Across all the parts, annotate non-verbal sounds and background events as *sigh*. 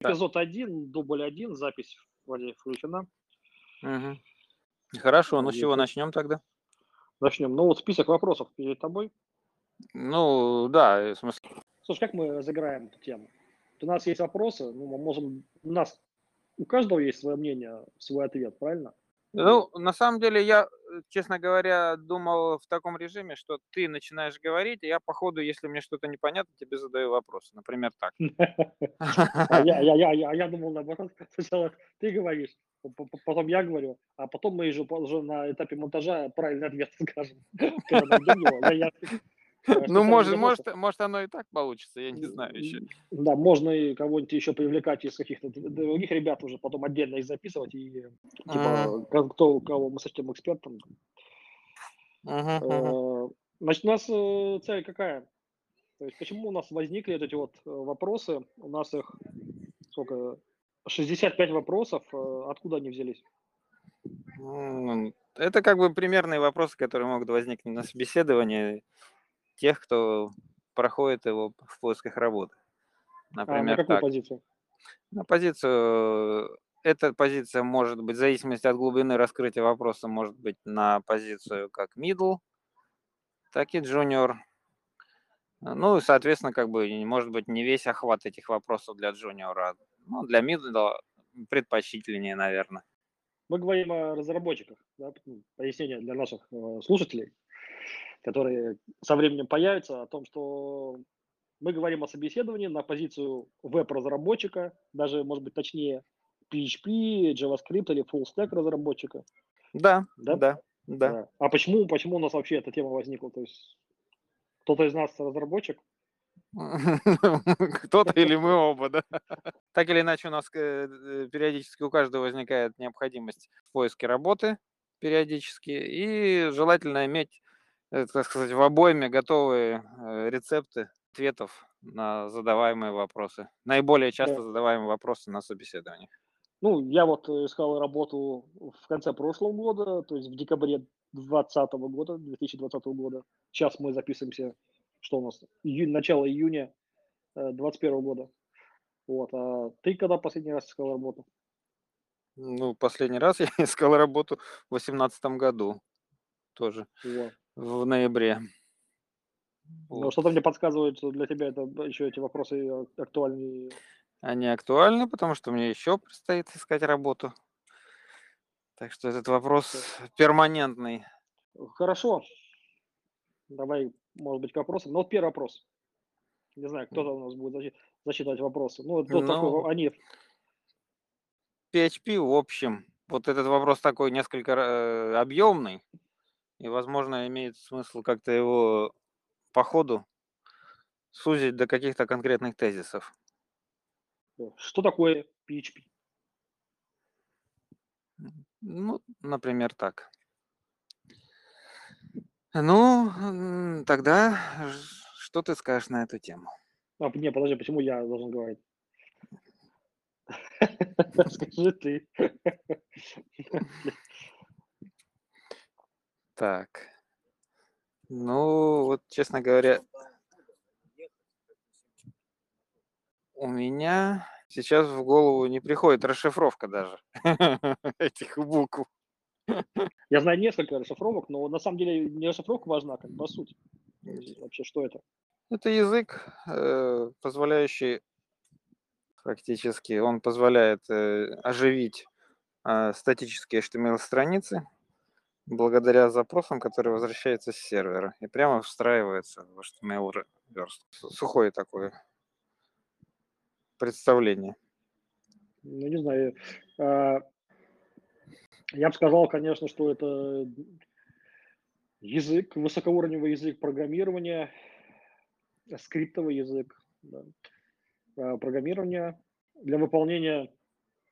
Эпизод один, дубль один, запись вроде включена. Мгм. Хорошо, ну с чего начнем тогда? Начнем. Ну вот список вопросов перед тобой. Ну, да, э, в смысле, Слушай, как мы разыграем эту тему? У нас есть вопросы, ну, мы можем... У нас у каждого есть свое мнение, свой ответ, правильно? Ну, на самом деле я, э, честно говоря, думал в таком режиме, что ты начинаешь говорить, и я по ходу, если мне что-то непонятно, тебе задаю вопросы. Например, так. *laughs* А я, я, думал, наоборот, *laughs* сначала ты говоришь, потом я говорю, а потом мы уже на этапе монтажа правильный ответ *laughs* скажем. Ну, может, может, может, оно и так получится, я не знаю еще. Да, можно и кого-нибудь еще привлекать из каких-то других ребят уже, потом отдельно их записывать, и типа, кто, кого мы сочтем экспертом. Э, Значит, у нас э, цель какая? То есть почему у нас возникли вот эти вот э, вопросы? У нас их сколько? 65 вопросов. Откуда они взялись? Это как бы примерные вопросы, которые могут возникнуть на собеседовании тех, кто проходит его в поисках работы. А на Например, какую так. позицию? На позицию, эта позиция может быть, в зависимости от глубины раскрытия вопроса, может быть на позицию как middle, так и junior. Ну и, соответственно, как бы может быть не весь охват этих вопросов для джуниора. Ну, для middle предпочтительнее, наверное. Мы говорим о разработчиках. Да? Пояснение для наших э, слушателей, которые со временем появятся, о том, что мы говорим о собеседовании на позицию веб-разработчика, даже, может быть, точнее, PHP, JavaScript или full stack разработчика. Да, Да? да, да. Да. А почему, почему у нас вообще эта тема возникла? То есть кто-то из нас разработчик? *laughs* Кто-то или мы оба, да. *laughs* Так или иначе, у нас э, периодически у каждого возникает необходимость в поиске работы периодически, и желательно иметь, так сказать, в обойме готовые э, рецепты ответов на задаваемые вопросы. Наиболее часто Да. задаваемые вопросы на собеседованиях. Ну, я вот э, искал работу в конце прошлого года, то есть в декабре 2020 года, 2020 года. Сейчас мы записываемся, что у нас, июнь, начало июня 2021 года. Вот. А ты когда последний раз искал работу? Ну, последний раз *laughs* я искал работу в 2018 году, тоже Вот. В ноябре. Но Вот. что-то мне подсказывает, что для тебя это еще эти вопросы актуальнее. Они актуальны, потому что мне еще предстоит искать работу. Так что этот вопрос перманентный. Хорошо. Давай, может быть, к вопросам. Ну, вот первый вопрос. Не знаю, кто-то у нас будет зачи- зачитывать вопросы. Ну, вот тут такой, Ну, они PHP, в общем, вот этот вопрос такой несколько э, объемный, и, возможно, имеет смысл как-то его по ходу сузить до каких-то конкретных тезисов. Что такое PHP? Ну, например, так. Ну, тогда что ты скажешь на эту тему? А, не, подожди, почему я должен говорить? *laughs* *laughs* Скажи ты. *laughs* Так. Ну, вот, честно говоря, у меня сейчас в голову не приходит расшифровка даже *laughs* этих букв. Я знаю несколько расшифровок, но на самом деле не расшифровка важна, как по сути. Вообще, что это? Это язык, э, позволяющий фактически, он позволяет э, оживить э, статические HTML-страницы благодаря запросам, которые возвращаются с сервера и прямо встраивается в HTML верстку. С- Сухое такое представление. Ну, не знаю. а, Я бы сказал, конечно, что это язык, высокоуровневый язык программирования, скриптовый язык да, а, программирования для выполнения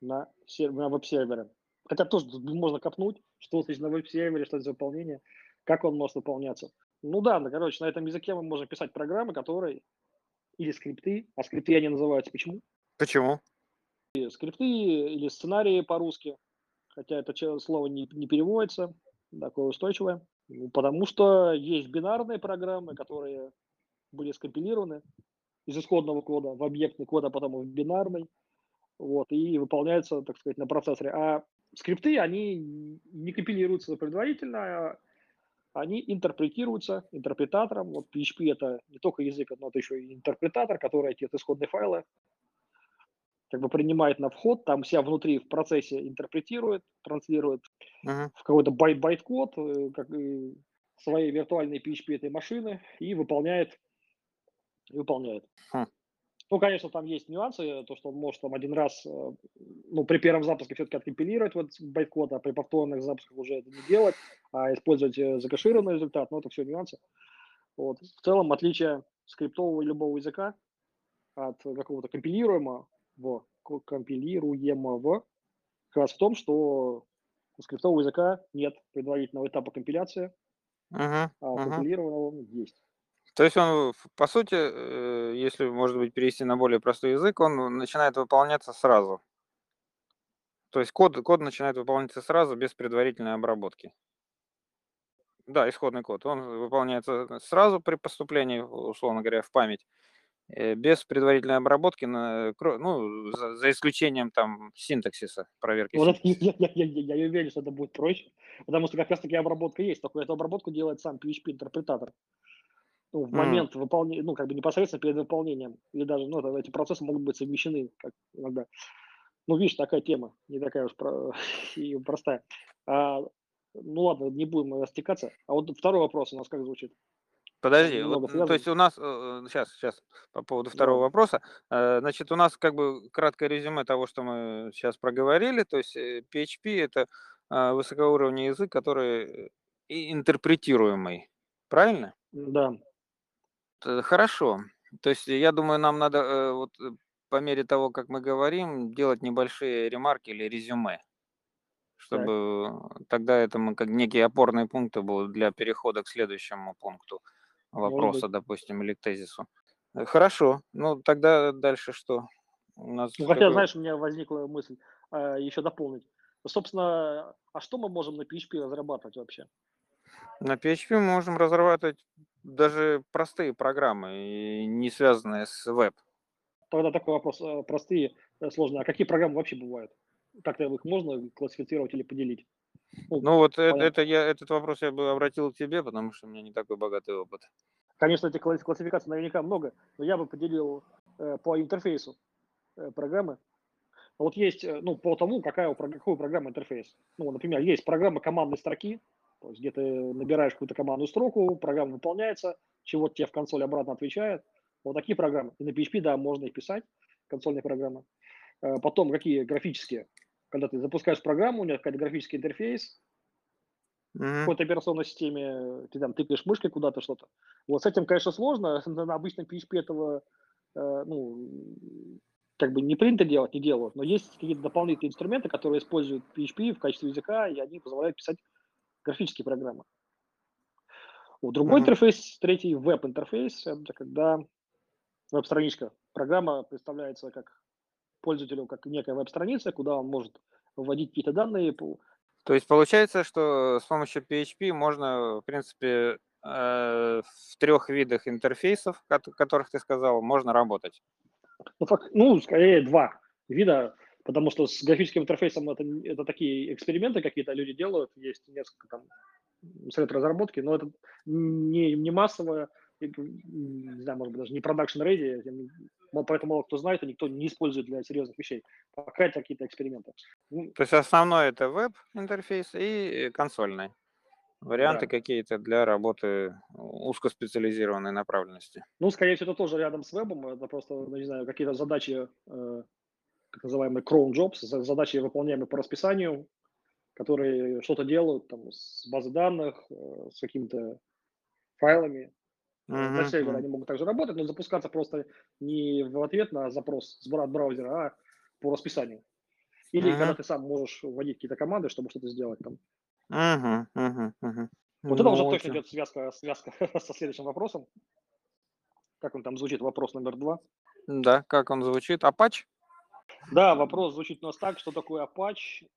на, на веб-сервере. Хотя тоже можно копнуть, что значит на веб-сервере, что за выполнение, как он может выполняться. Ну да, ну, короче, на этом языке мы можем писать программы, которые или скрипты, а скрипты они называются почему? Почему? И скрипты или сценарии по-русски, хотя это слово не, не переводится, такое устойчивое. Ну, потому что есть бинарные программы, которые были скомпилированы из исходного кода в объектный код, а потом в бинарный. вот, и выполняются, так сказать, на процессоре. А скрипты, они не компилируются предварительно, а они интерпретируются интерпретатором. Вот PHP это не только язык, но это еще и интерпретатор, который эти исходные файлы как бы принимает на вход, там себя внутри в процессе интерпретирует, транслирует Мгм. в какой-то байт байт-код, э, как своей виртуальной PHP этой машины и выполняет, и выполняет. Хм. Ну, конечно, там есть нюансы, то, что он может там один раз, э, ну, при первом запуске все-таки откомпилировать вот байт-код, а при повторных запусках уже это не делать, а использовать э, закэшированный результат, но это все нюансы. Вот. В целом, отличие скриптового и любого языка от какого-то компилируемого, ко- компилируемого как раз в том, что у скриптового языка нет предварительного этапа компиляции, Мгм. а у компилированного он есть. То есть он, по сути, э, если, может быть, перевести на более простой язык, он начинает выполняться сразу. То есть код, код начинает выполняться сразу, без предварительной обработки. Да, исходный код. Он выполняется сразу при поступлении, условно говоря, в память, э, без предварительной обработки, на- ну, за, за исключением там синтаксиса, проверки Вот это, синтаксиса. я, я, я, я, уверен, что это будет проще, потому что как раз таки обработка есть, только эту обработку делает сам PHP-интерпретатор. Ну, в М. момент выполнения, ну, как бы непосредственно перед выполнением, или даже, ну, это- эти процессы могут быть совмещены, как иногда. Ну, видишь, такая тема, не такая уж про- *laughs* и простая. А, ну, ладно, не будем растекаться. А вот второй вопрос у нас как звучит? Подожди, вот, ну, то есть у нас, сейчас, сейчас, по поводу второго Давай. вопроса, э, значит, у нас как бы краткое резюме того, что мы сейчас проговорили, то есть э, PHP это высокоуровневый язык, который интерпретируемый, правильно? Да. Т- Хорошо, то есть я думаю, нам надо э, вот э, по мере того, как мы говорим, делать небольшие ремарки или резюме, чтобы тогда это мы как некие опорные пункты будут для перехода к следующему пункту вопроса, допустим, или к тезису. Э, Хорошо, ну тогда дальше что? У нас Ну, хотя, знаешь, у меня возникла мысль а, еще дополнить. Собственно, а что мы можем на PHP разрабатывать вообще? на PHP мы можем разрабатывать даже простые программы, не связанные с веб. Тогда такой вопрос, э, простые, э, сложные. А какие программы вообще бывают? Как-то их можно классифицировать или поделить? Ну вот э- понятно. это я, этот вопрос я бы обратил к тебе, потому что у меня не такой богатый опыт. Конечно, этих класс- классификаций наверняка много, но я бы поделил э, по интерфейсу э, программы. Вот есть, э, ну, по тому, какая у, какой у программы интерфейс. Ну, например, есть программа командной строки, то есть где ты набираешь какую-то командную строку, программа выполняется, чего-то тебе в консоль обратно отвечает. Вот такие программы. И на PHP, да, можно их писать, консольные программы. Э, Потом какие графические. Когда ты запускаешь программу, у нее какой-то графический интерфейс, Мгм. какой-то операционной системе, ты там тыкаешь мышкой куда-то что-то. Вот с этим, конечно, сложно. На *laughs* на обычном PHP этого, э, ну, как бы не принято делать, не делают. Но есть какие-то дополнительные инструменты, которые используют PHP в качестве языка, и они позволяют писать графические программы. Вот другой Мгм. интерфейс, третий веб-интерфейс, это когда веб-страничка. Программа представляется как пользователю, как некая веб-страница, куда он может вводить какие-то данные, То есть получается, что с помощью PHP можно, в принципе, э, в трех видах интерфейсов, о которых ты сказал, можно работать. Ну, ну, скорее два вида, потому что с графическим интерфейсом это, это такие эксперименты какие-то люди делают, есть несколько там средств разработки, но это не, не массовое, не знаю, может быть, даже не продакшн мо- поэтому мало кто знает, и никто не использует для серьезных вещей. Пока это какие-то эксперименты. Ну, То есть основной это веб-интерфейс и консольный. Варианты Да. какие-то для работы узкоспециализированной направленности. Ну, скорее всего, это тоже рядом с вебом, это просто, ну, не знаю, какие-то задачи, э, так называемые cron jobs, за- задачи, выполняемые по расписанию, которые что-то делают там с базой данных, э, с какими-то файлами. Э, На сервере они могут также работать, но запускаться просто не в ответ на запрос с браузера, а по расписанию. Или Мгм. когда ты сам можешь вводить какие-то команды, чтобы что-то сделать там. Мгм, мгм, мгм. Вот это уже Ну, точно очень- идет связка, связка *laughs* со следующим вопросом. Как он там звучит, вопрос номер два. Да, как он звучит? Apache? Да, вопрос звучит у нас так, что такое Apache?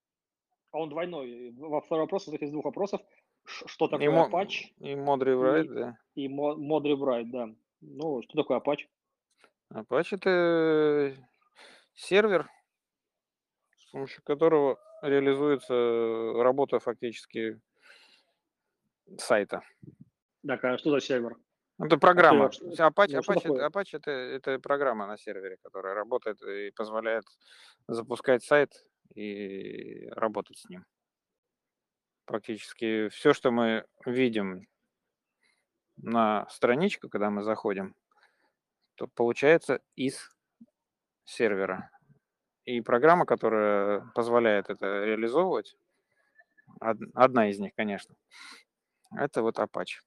А он двойной. Во- Второй вопрос состоит из двух вопросов. Что И, такое мо- Apache и Modry И- да. и Mo- Modry Write, да. Ну, что такое Apache? Apache это сервер, с помощью которого реализуется работа фактически сайта. Так, а что за сервер? Это программа. что- Apache, ну, Apache, такое? Apache это, это программа на сервере, которая работает и позволяет запускать сайт и работать с ним. Практически все, что мы видим на страничку, когда мы заходим, то получается из сервера. И программа, которая позволяет это реализовывать, од- одна из них, конечно, это вот Apache.